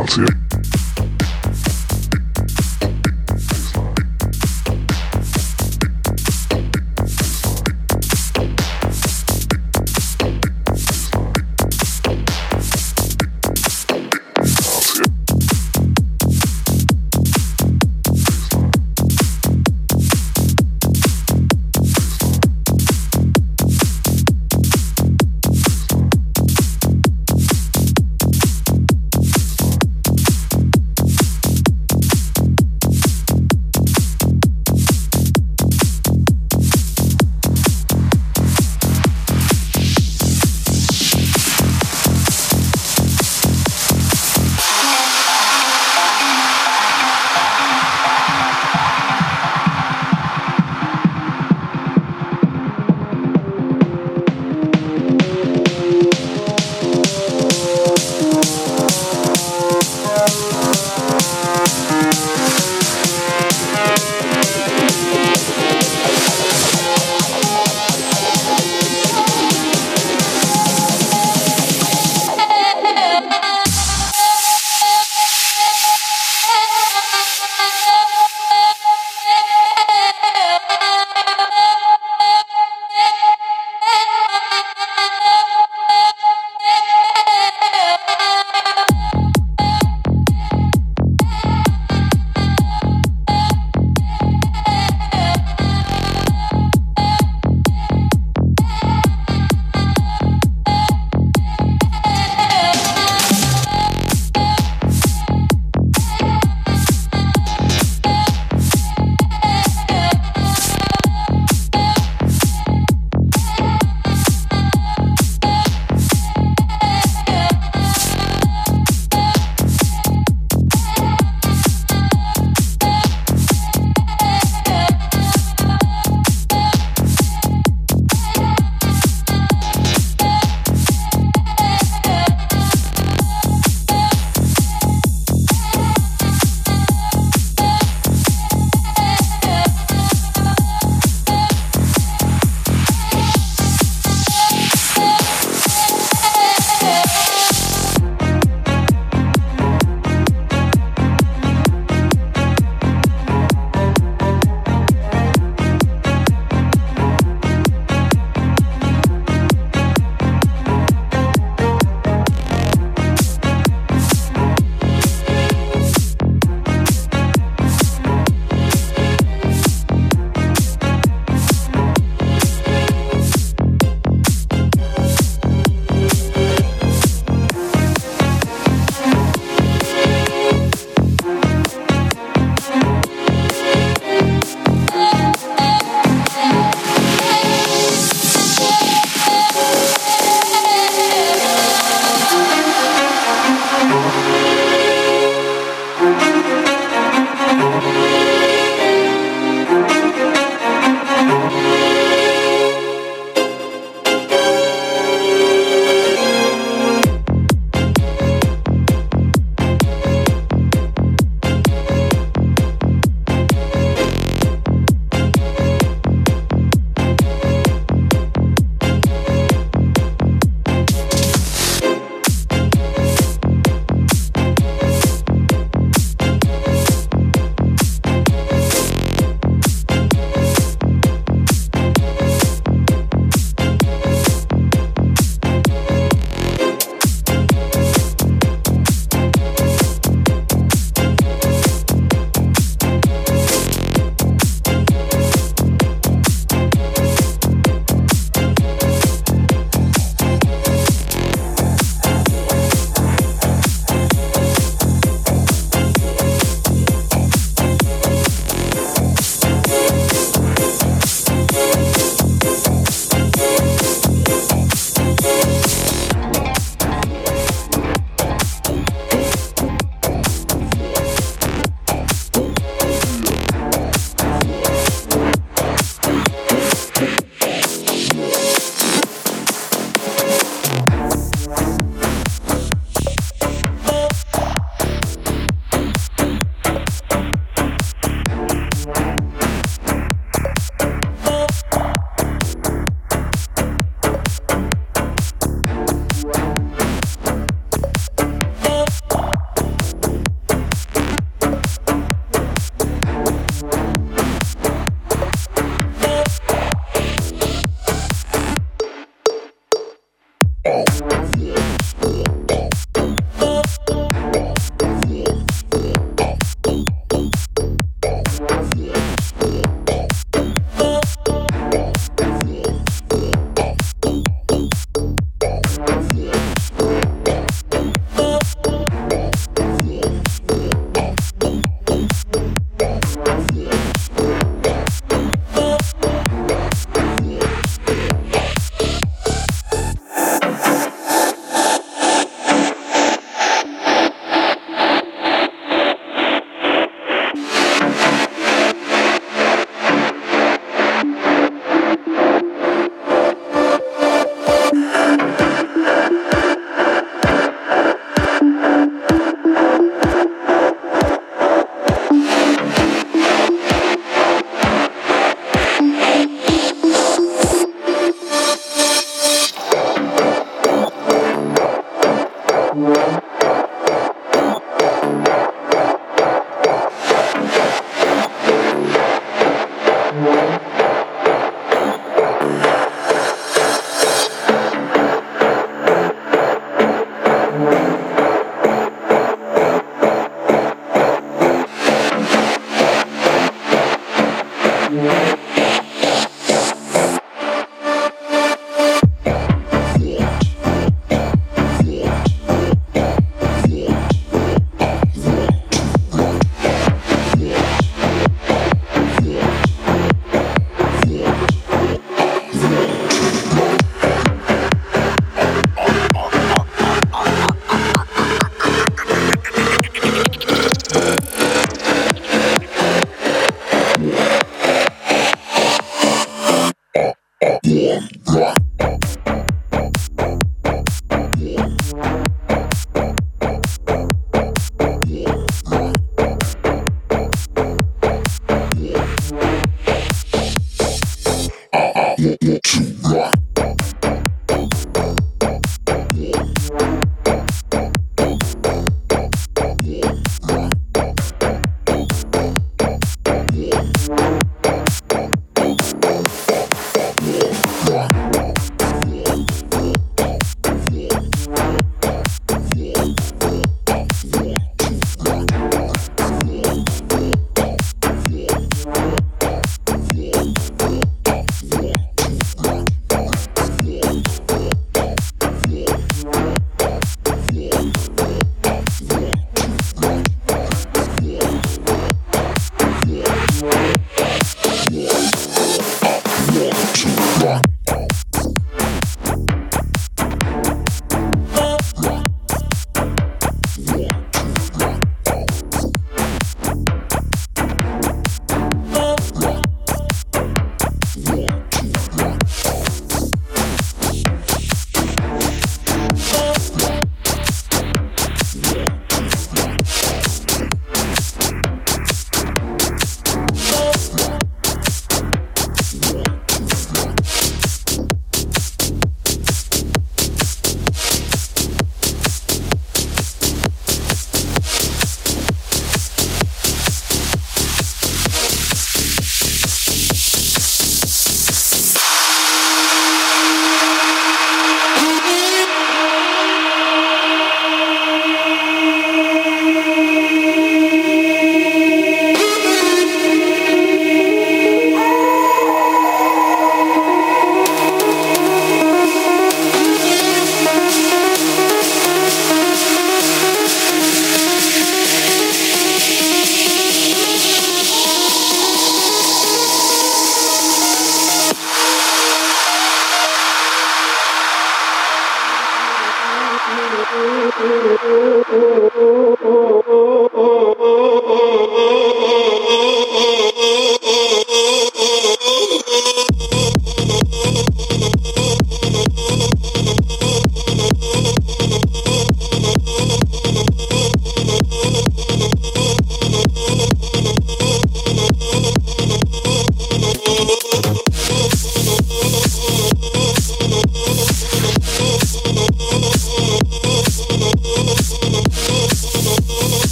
Nazi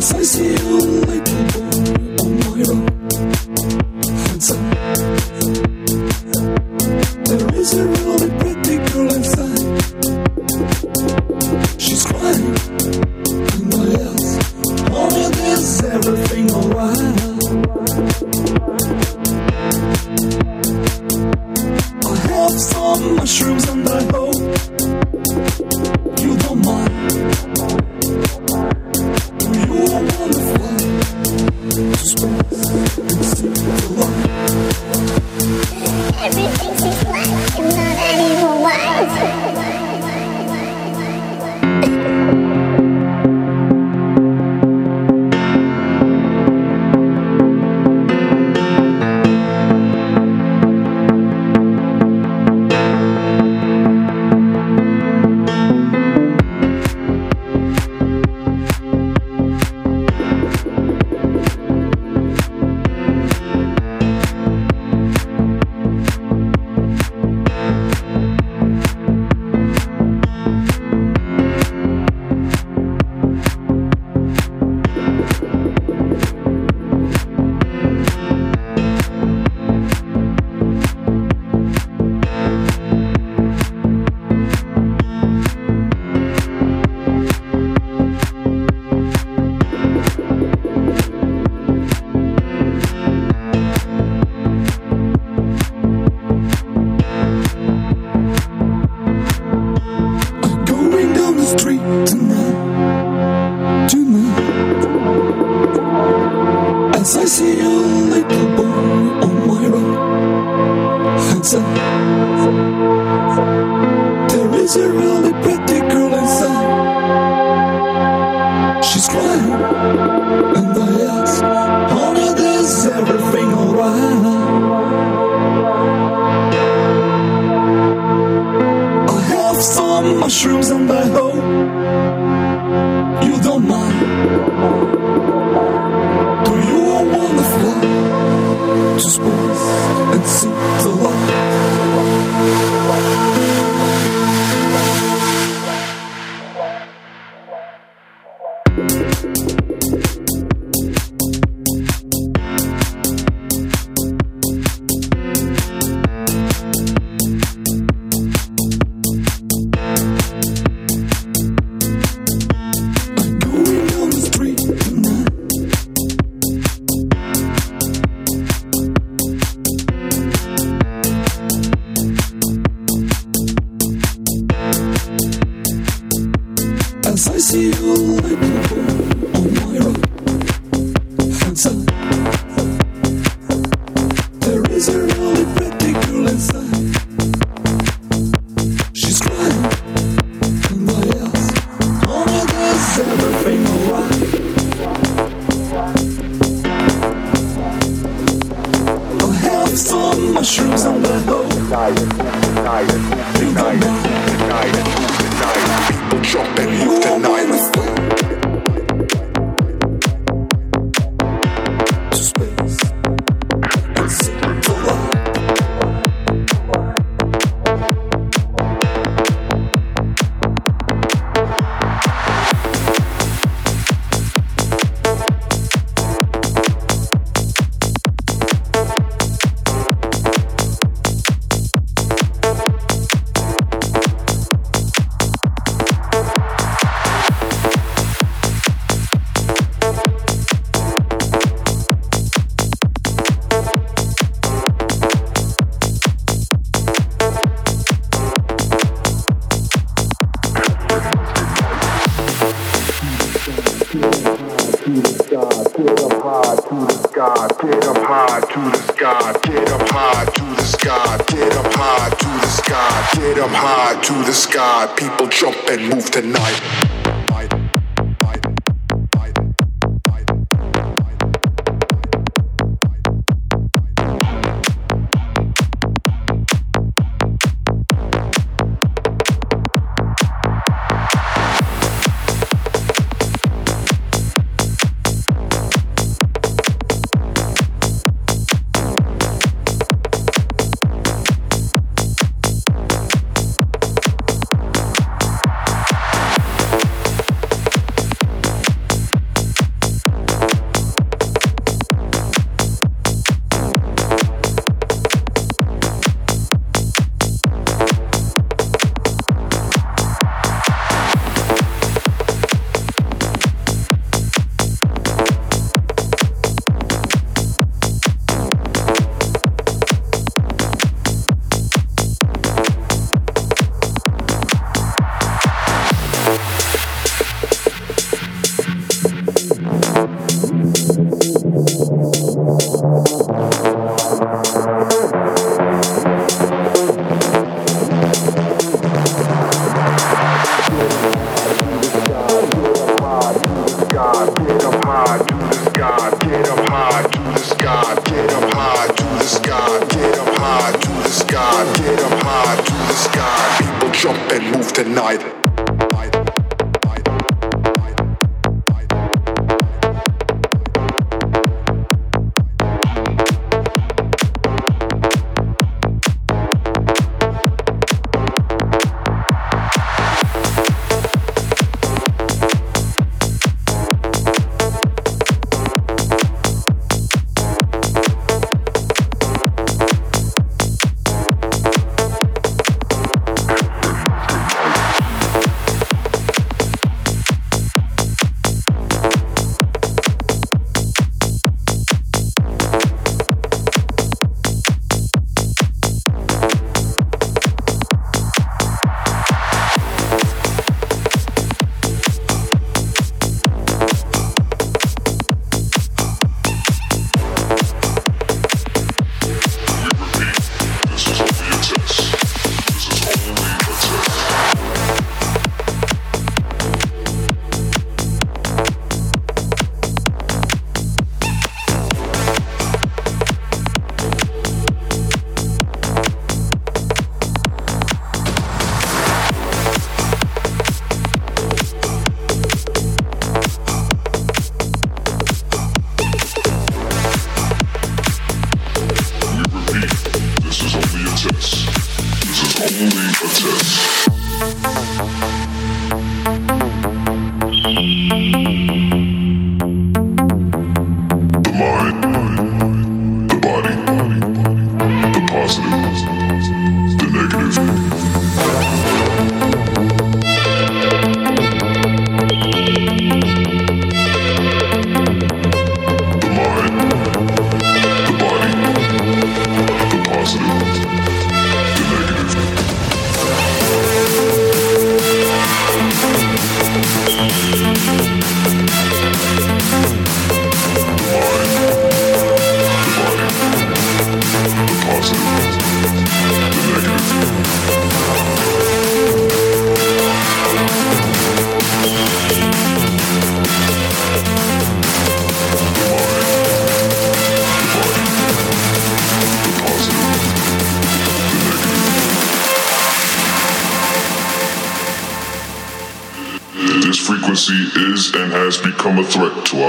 As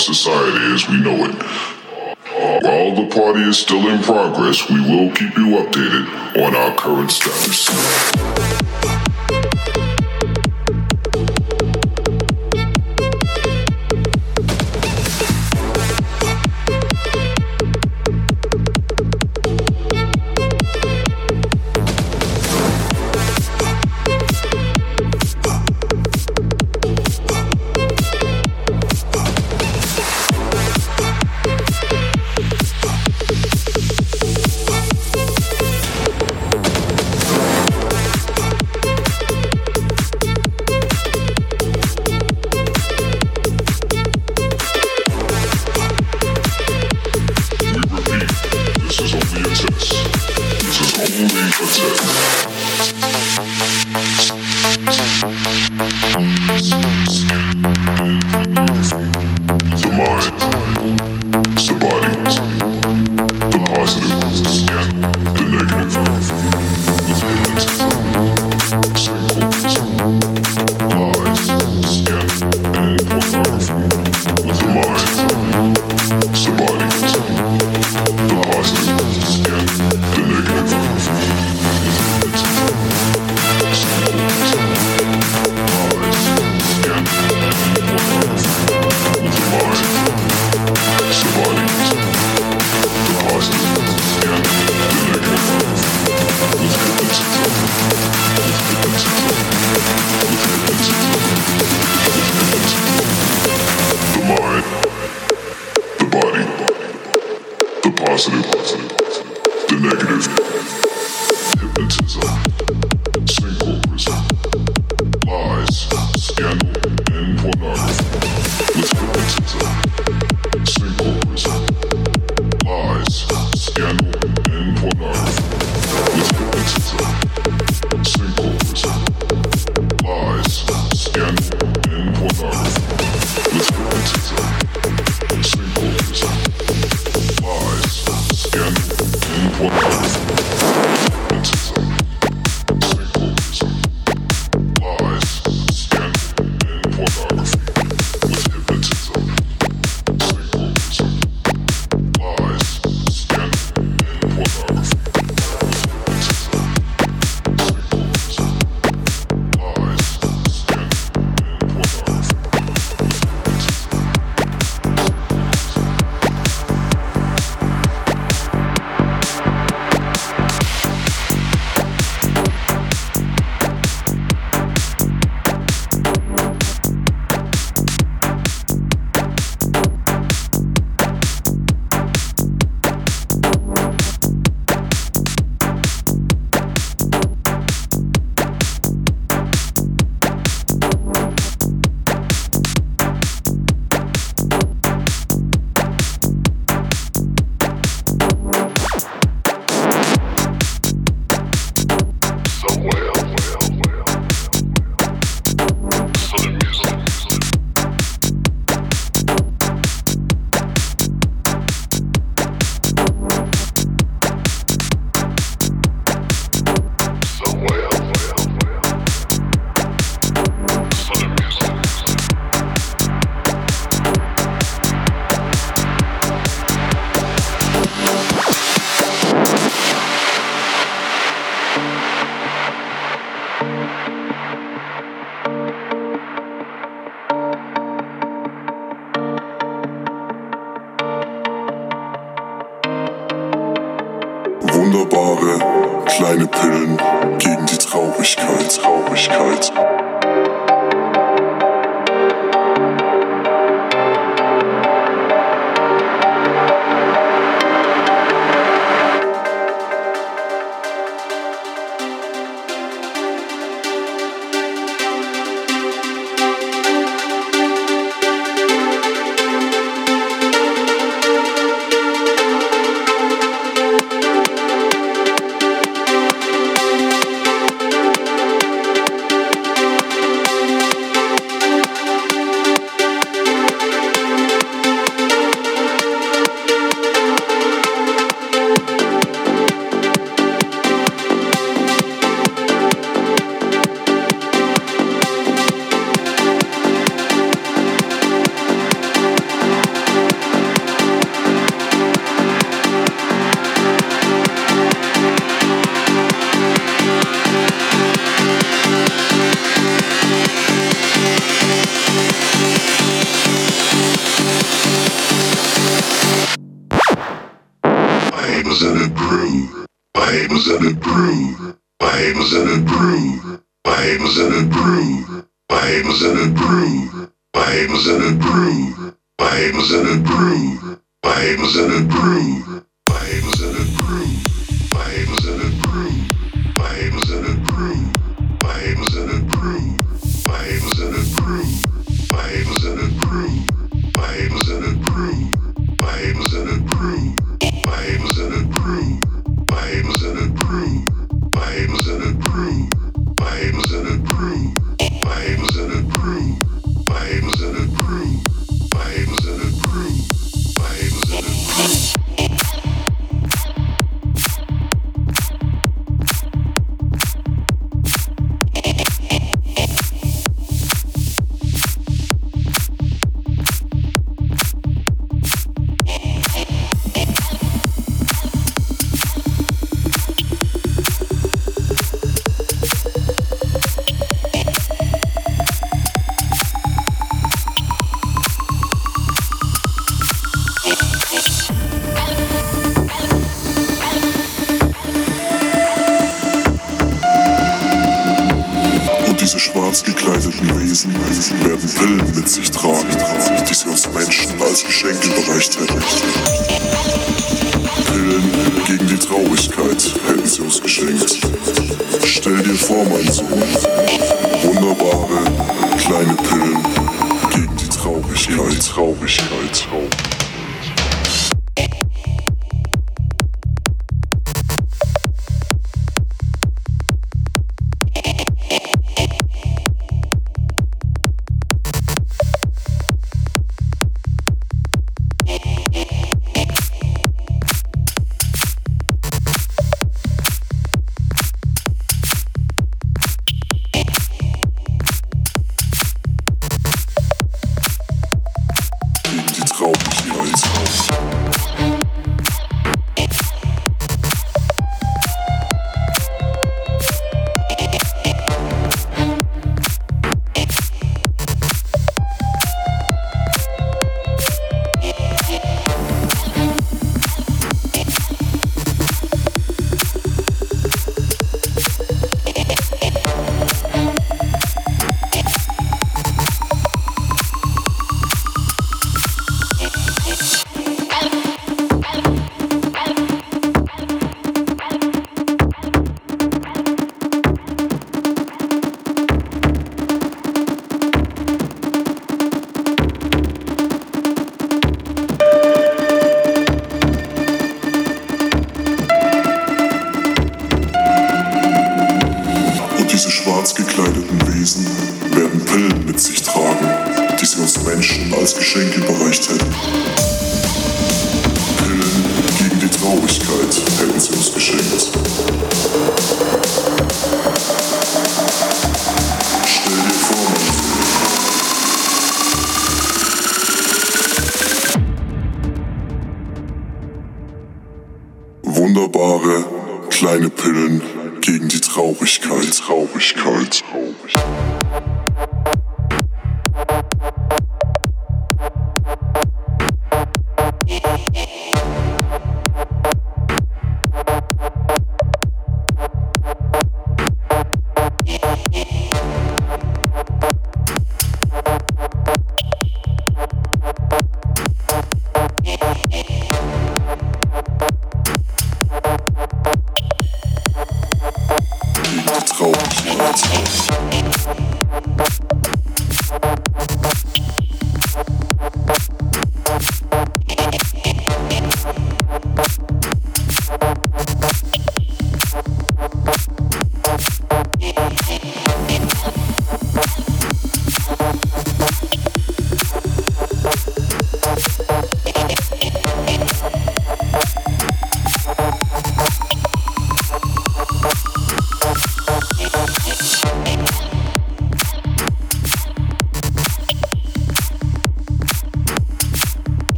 society as we know it. While the party is still in progress, we will keep you updated on our current status.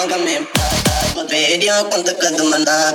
Póngame, me pidió cuánto que demandaba.